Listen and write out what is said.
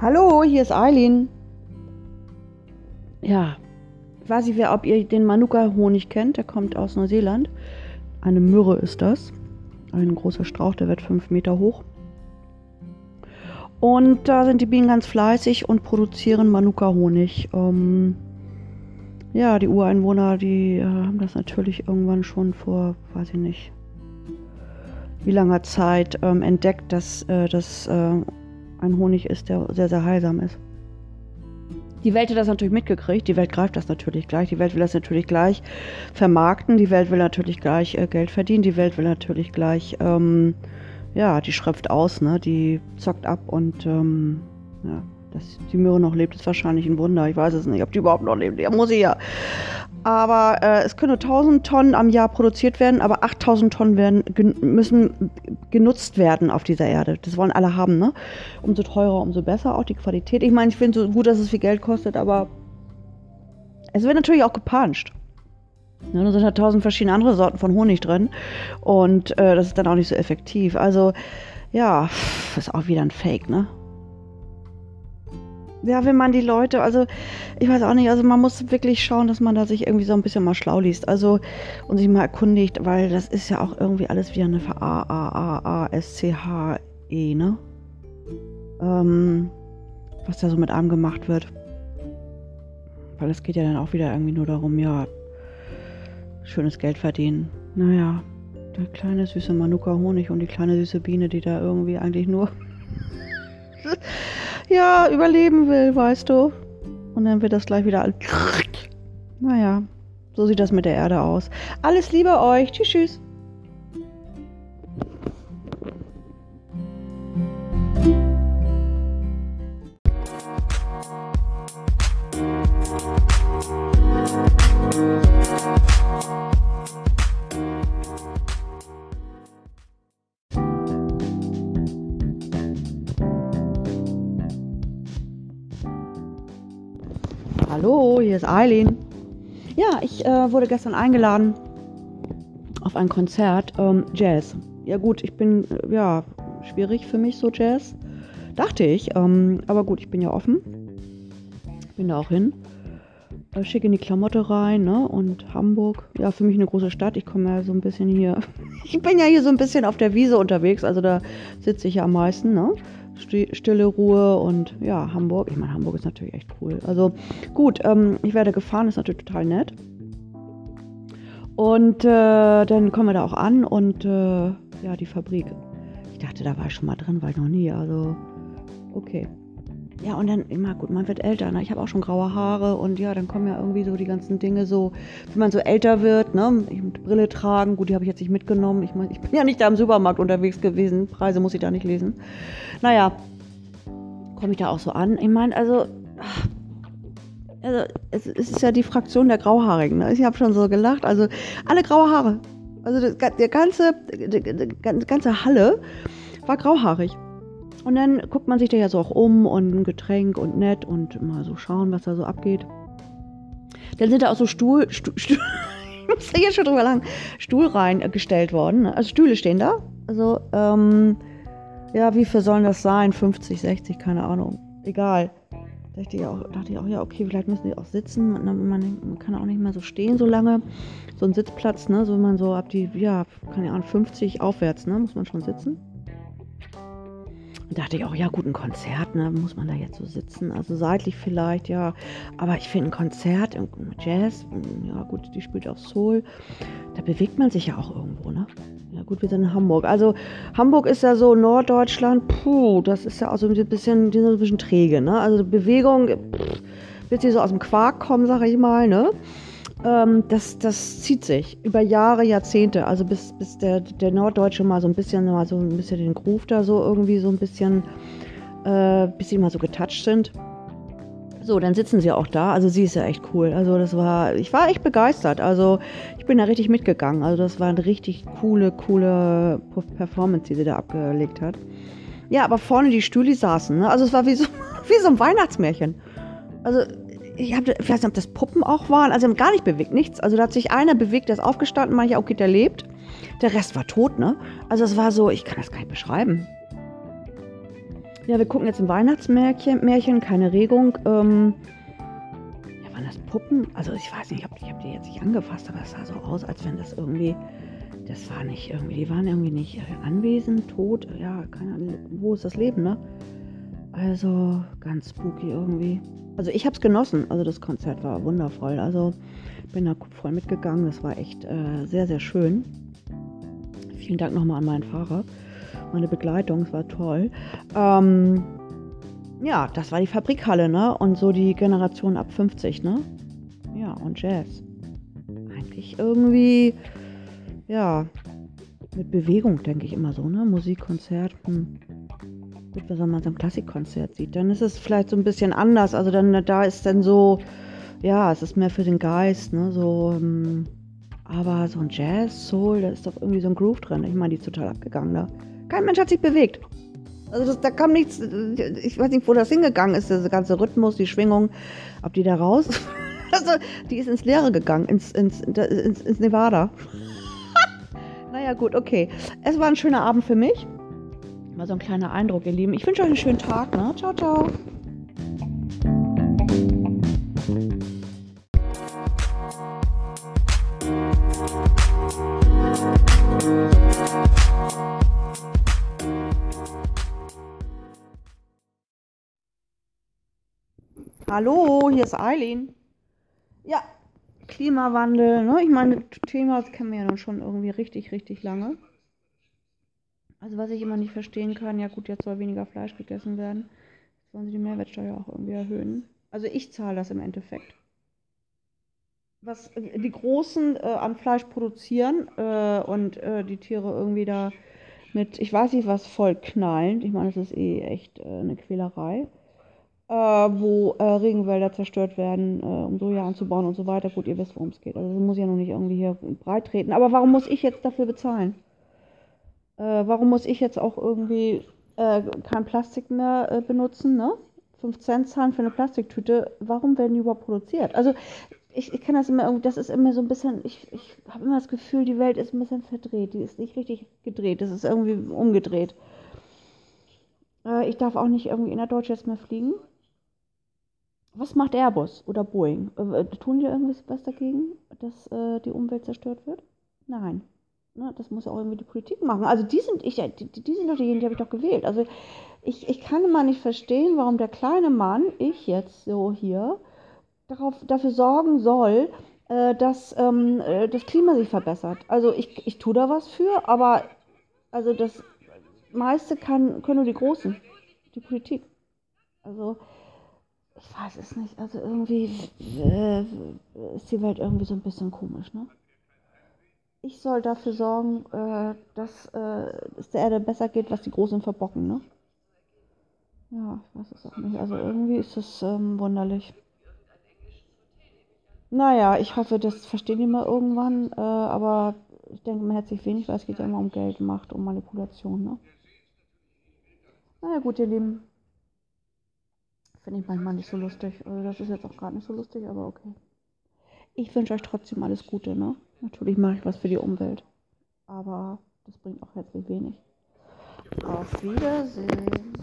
Hallo, hier ist Eileen. Ja, ich weiß nicht, wer, ob ihr den Manuka-Honig kennt. Der kommt aus Neuseeland. Eine Myrrhe ist das. Ein großer Strauch, der wird fünf Meter hoch. Und da sind die Bienen ganz fleißig und produzieren Manuka-Honig. Ähm, ja, die Ureinwohner, die äh, haben das natürlich irgendwann schon vor, weiß ich nicht, wie langer Zeit ähm, entdeckt, dass äh, das äh, ein Honig ist, der sehr, sehr heilsam ist. Die Welt hat das natürlich mitgekriegt. Die Welt greift das natürlich gleich. Die Welt will das natürlich gleich vermarkten. Die Welt will natürlich gleich äh, Geld verdienen. Die Welt will natürlich gleich, ähm, ja, die schröpft aus, ne? Die zockt ab und, ähm, ja, dass die Möhre noch lebt, ist wahrscheinlich ein Wunder. Ich weiß es nicht, ob die überhaupt noch lebt. Ja, muss sie ja. Aber äh, es können nur 1000 Tonnen am Jahr produziert werden, aber 8000 Tonnen werden, gen müssen genutzt werden auf dieser Erde. Das wollen alle haben, ne? Umso teurer, umso besser. Auch die Qualität. Ich meine, ich finde so gut, dass es viel Geld kostet, aber es wird natürlich auch gepanscht. Ja, da sind halt tausend verschiedene andere Sorten von Honig drin. Und äh, das ist dann auch nicht so effektiv. Also, ja, ist auch wieder ein Fake, ne? Ja, wenn man die Leute, also ich weiß auch nicht, also man muss wirklich schauen, dass man da sich irgendwie so ein bisschen mal schlau liest, also und sich mal erkundigt, weil das ist ja auch irgendwie alles wie eine A A A A S C H E, ne? Ähm, was da so mit einem gemacht wird. Weil es geht ja dann auch wieder irgendwie nur darum, ja, schönes Geld verdienen. Naja, der kleine süße Manuka Honig und die kleine süße Biene, die da irgendwie eigentlich nur ja, überleben will, weißt du. Und dann wird das gleich wieder alt. Naja, so sieht das mit der Erde aus. Alles Liebe euch. Tschüss, tschüss. Hallo, hier ist Eileen. Ja, ich äh, wurde gestern eingeladen auf ein Konzert ähm, Jazz. Ja gut, ich bin, äh, ja, schwierig für mich so Jazz. Dachte ich, ähm, aber gut, ich bin ja offen. Bin da auch hin. Äh, schick in die Klamotte rein, ne? Und Hamburg, ja, für mich eine große Stadt. Ich komme ja so ein bisschen hier. Ich bin ja hier so ein bisschen auf der Wiese unterwegs, also da sitze ich ja am meisten, ne? Stille Ruhe und ja, Hamburg. Ich meine, Hamburg ist natürlich echt cool. Also gut, ähm, ich werde gefahren, ist natürlich total nett. Und äh, dann kommen wir da auch an und äh, ja, die Fabrik. Ich dachte, da war ich schon mal drin, war ich noch nie. Also, okay. Ja, und dann immer, gut, man wird älter, ne? Ich habe auch schon graue Haare und ja, dann kommen ja irgendwie so die ganzen Dinge so, wie man so älter wird, ne? Ich mit Brille tragen, gut, die habe ich jetzt nicht mitgenommen. Ich meine, ich bin ja nicht da im Supermarkt unterwegs gewesen. Preise muss ich da nicht lesen. Naja, komme ich da auch so an. Ich meine, also, also es, ist ja die Fraktion der Grauhaarigen. Ne? Ich habe schon so gelacht. Also alle graue Haare. Also das, der ganze, die ganze Halle war grauhaarig. Und dann guckt man sich da ja so auch um und ein Getränk und nett und mal so schauen, was da so abgeht. Dann sind da auch so Stuhl, Stuhl, Stuhl ich muss da jetzt schon drüber lang, Stuhl reingestellt worden. Also Stühle stehen da. Also, ähm, ja, wie viel sollen das sein? 50, 60, keine Ahnung. Egal. Da dachte ich auch, dachte ich auch ja, okay, vielleicht müssen die auch sitzen. Man, man, kann auch nicht mehr so stehen so lange. So ein Sitzplatz, ne, so man so ab die, ja, keine Ahnung, 50 aufwärts, ne, muss man schon sitzen. Und dachte ich auch, ja gut, ein Konzert, ne, muss man da jetzt so sitzen? Also seitlich vielleicht, ja. Aber ich finde ein Konzert, Jazz, ja gut, die spielt auch Soul, da bewegt man sich ja auch irgendwo, ne? Ja gut, wir sind in Hamburg. Also Hamburg ist ja so Norddeutschland, puh, das ist ja auch so ein bisschen, die sind ein bisschen träge, ne? Also Bewegung, pff, wird sie so aus dem Quark kommen, sag ich mal, ne? Ähm, das, das zieht sich über Jahre, Jahrzehnte. Also bis, bis der, der Norddeutsche mal so ein bisschen, mal so ein bisschen den Groove da so irgendwie so ein bisschen, äh, bis sie mal so getoucht sind. So, dann sitzen sie auch da. Also sie ist ja echt cool. Also das war, ich war echt begeistert. Also ich bin da richtig mitgegangen. Also das war eine richtig coole, coole Performance, die sie da abgelegt hat. Ja, aber vorne die Stühle saßen. Ne? Also es war wie so, wie so ein Weihnachtsmärchen. Also ich, hab, ich weiß nicht, ob das Puppen auch waren. Also, sie haben gar nicht bewegt, nichts. Also, da hat sich einer bewegt, der ist aufgestanden, manche, okay, der lebt. Der Rest war tot, ne? Also, es war so, ich kann das gar nicht beschreiben. Ja, wir gucken jetzt ein Weihnachtsmärchen, Märchen, keine Regung. Ähm, ja, waren das Puppen? Also ich weiß nicht, ich habe hab die jetzt nicht angefasst, aber es sah so aus, als wenn das irgendwie, das war nicht irgendwie, die waren irgendwie nicht anwesend, tot, ja, keine Ahnung, wo ist das Leben, ne? Also ganz spooky irgendwie. Also ich habe es genossen, also das Konzert war wundervoll. Also bin da voll mitgegangen, das war echt äh, sehr, sehr schön. Vielen Dank nochmal an meinen Fahrer meine Begleitung, es war toll. Ähm, ja, das war die Fabrikhalle, ne? Und so die Generation ab 50, ne? Ja, und Jazz. Eigentlich irgendwie, ja, mit Bewegung, denke ich immer so, ne? Musikkonzert, hm. Gut, wenn man so ein Klassikkonzert sieht, dann ist es vielleicht so ein bisschen anders. Also dann, da ist dann so, ja, es ist mehr für den Geist, ne? So, ähm, aber so ein Jazz, Soul, da ist doch irgendwie so ein Groove drin. Ich meine, die ist total abgegangen da. Kein Mensch hat sich bewegt. Also das, da kam nichts, ich weiß nicht, wo das hingegangen ist, dieser ganze Rhythmus, die Schwingung, ob die da raus? also, die ist ins Leere gegangen, ins, ins, ins, ins Nevada. naja, gut, okay. Es war ein schöner Abend für mich. Mal so ein kleiner Eindruck, ihr Lieben. Ich wünsche euch einen schönen Tag. Ne? Ciao, ciao. Hallo, hier ist Eileen. Ja, Klimawandel, ne? Ich meine, Thema das kennen wir ja nun schon irgendwie richtig, richtig lange. Also was ich immer nicht verstehen kann, ja gut, jetzt soll weniger Fleisch gegessen werden. Jetzt wollen sie die Mehrwertsteuer auch irgendwie erhöhen. Also ich zahle das im Endeffekt. Was die Großen äh, an Fleisch produzieren äh, und äh, die Tiere irgendwie da mit, ich weiß nicht was, voll knallen. Ich meine, das ist eh echt äh, eine Quälerei äh, wo äh, Regenwälder zerstört werden, um Soja anzubauen und so weiter. Gut, ihr wisst, worum es geht. Also das muss ja noch nicht irgendwie hier breit treten. Aber warum muss ich jetzt dafür bezahlen? Äh, warum muss ich jetzt auch irgendwie äh, kein Plastik mehr äh, benutzen, ne? 5 Cent zahlen für eine Plastiktüte. Warum werden die überhaupt produziert? Also ich, ich kann das immer irgendwie, das ist immer so ein bisschen, ich, ich habe immer das Gefühl, die Welt ist ein bisschen verdreht. Die ist nicht richtig gedreht. Das ist irgendwie umgedreht. ich darf auch nicht irgendwie in der Deutschland mehr fliegen. Was macht Airbus oder Boeing? Äh, tun die irgendwas dagegen, dass äh, die Umwelt zerstört wird? Nein. Ne, das muss auch irgendwie die Politik machen. Also die sind, ich, die, die sind doch diejenigen, die habe ich doch gewählt. Also ich, ich kann mal nicht verstehen, warum der kleine Mann, ich jetzt so hier, darauf, dafür sorgen soll, äh, dass ähm, äh, das Klima sich verbessert. Also ich, ich tue da was für, aber also das meiste kann, können nur die Großen, die Politik. Also ich weiß es nicht. Also irgendwie äh, ist die Welt irgendwie so ein bisschen komisch, ne? Ich soll dafür sorgen, äh, dass äh, es der Erde besser geht, was die Großen verbocken, ne? Ja, ich weiß es auch nicht. Also irgendwie ist es ähm, wunderlich. Naja, ich hoffe, das verstehen die mal irgendwann, äh, aber ich denke, man hätte sich wenig, weil es geht ja immer um Geld, Macht, um Manipulation, ne? Naja, gut, ihr Lieben. Finde ich manchmal nicht so lustig. Also das ist jetzt auch gerade nicht so lustig, aber okay. Ich wünsche euch trotzdem alles Gute, ne? Natürlich mache ich was für die Umwelt, aber das bringt auch herzlich wenig. Auf Wiedersehen.